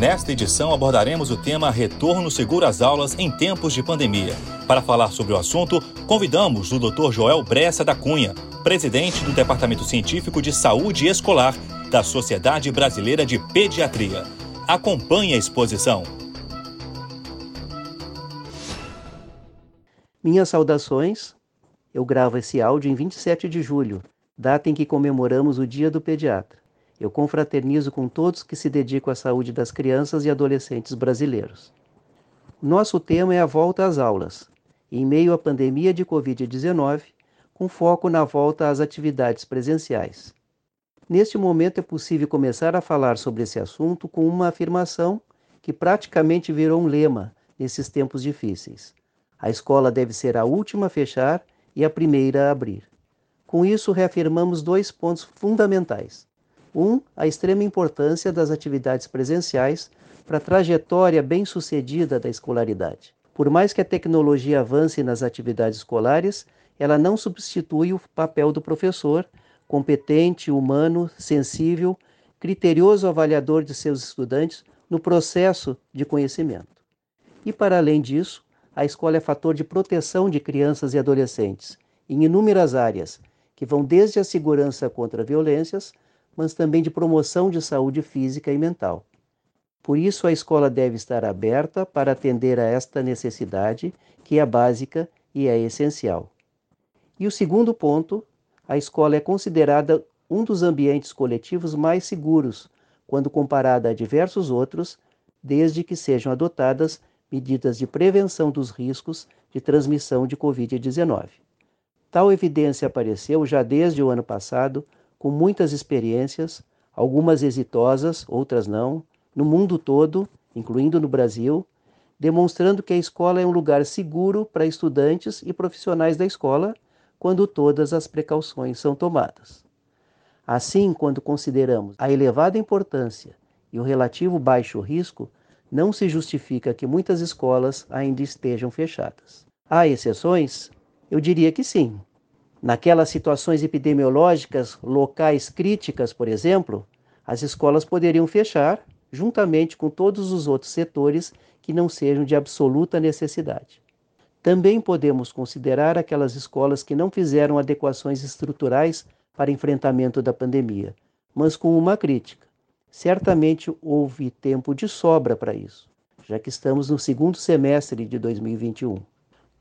Nesta edição abordaremos o tema Retorno seguro às aulas em tempos de pandemia. Para falar sobre o assunto, convidamos o Dr. Joel Bressa da Cunha, presidente do Departamento Científico de Saúde Escolar da Sociedade Brasileira de Pediatria. Acompanhe a exposição. Minhas saudações. Eu gravo esse áudio em 27 de julho, data em que comemoramos o Dia do Pediatra. Eu confraternizo com todos que se dedicam à saúde das crianças e adolescentes brasileiros. Nosso tema é a volta às aulas. Em meio à pandemia de Covid-19, com foco na volta às atividades presenciais. Neste momento é possível começar a falar sobre esse assunto com uma afirmação que praticamente virou um lema nesses tempos difíceis. A escola deve ser a última a fechar e a primeira a abrir. Com isso, reafirmamos dois pontos fundamentais. Um, a extrema importância das atividades presenciais para a trajetória bem-sucedida da escolaridade. Por mais que a tecnologia avance nas atividades escolares, ela não substitui o papel do professor, competente, humano, sensível, criterioso avaliador de seus estudantes no processo de conhecimento. E para além disso, a escola é fator de proteção de crianças e adolescentes em inúmeras áreas, que vão desde a segurança contra violências, mas também de promoção de saúde física e mental. Por isso, a escola deve estar aberta para atender a esta necessidade, que é básica e é essencial. E o segundo ponto, a escola é considerada um dos ambientes coletivos mais seguros, quando comparada a diversos outros, desde que sejam adotadas medidas de prevenção dos riscos de transmissão de Covid-19. Tal evidência apareceu já desde o ano passado, com muitas experiências, algumas exitosas, outras não, no mundo todo, incluindo no Brasil, demonstrando que a escola é um lugar seguro para estudantes e profissionais da escola quando todas as precauções são tomadas. Assim, quando consideramos a elevada importância e o relativo baixo risco, não se justifica que muitas escolas ainda estejam fechadas. Há exceções? Eu diria que sim. Naquelas situações epidemiológicas locais críticas, por exemplo, as escolas poderiam fechar, juntamente com todos os outros setores que não sejam de absoluta necessidade. Também podemos considerar aquelas escolas que não fizeram adequações estruturais para enfrentamento da pandemia, mas com uma crítica. Certamente houve tempo de sobra para isso, já que estamos no segundo semestre de 2021.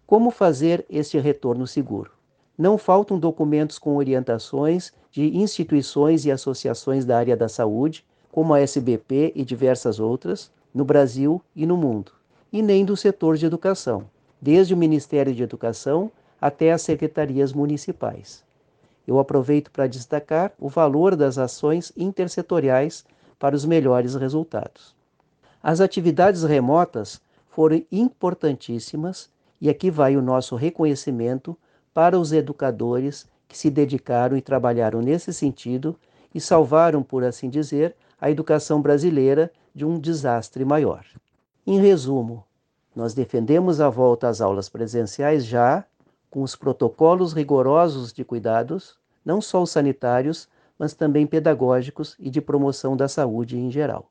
Como fazer este retorno seguro? Não faltam documentos com orientações de instituições e associações da área da saúde, como a SBP e diversas outras, no Brasil e no mundo, e nem do setor de educação desde o Ministério de Educação até as secretarias municipais. Eu aproveito para destacar o valor das ações intersetoriais para os melhores resultados. As atividades remotas foram importantíssimas e aqui vai o nosso reconhecimento para os educadores que se dedicaram e trabalharam nesse sentido e salvaram, por assim dizer, a educação brasileira de um desastre maior. Em resumo, nós defendemos a volta às aulas presenciais já com os protocolos rigorosos de cuidados, não só os sanitários, mas também pedagógicos e de promoção da saúde em geral.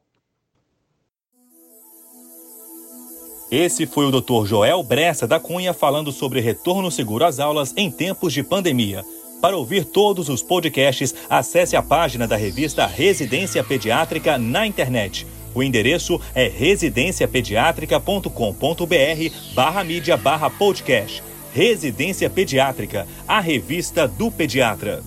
Esse foi o Dr. Joel Bressa da Cunha falando sobre retorno seguro às aulas em tempos de pandemia. Para ouvir todos os podcasts, acesse a página da revista Residência Pediátrica na internet o endereço é residenciapediatrica.com.br barra mídia barra podcast. Residência Pediátrica, a revista do pediatra.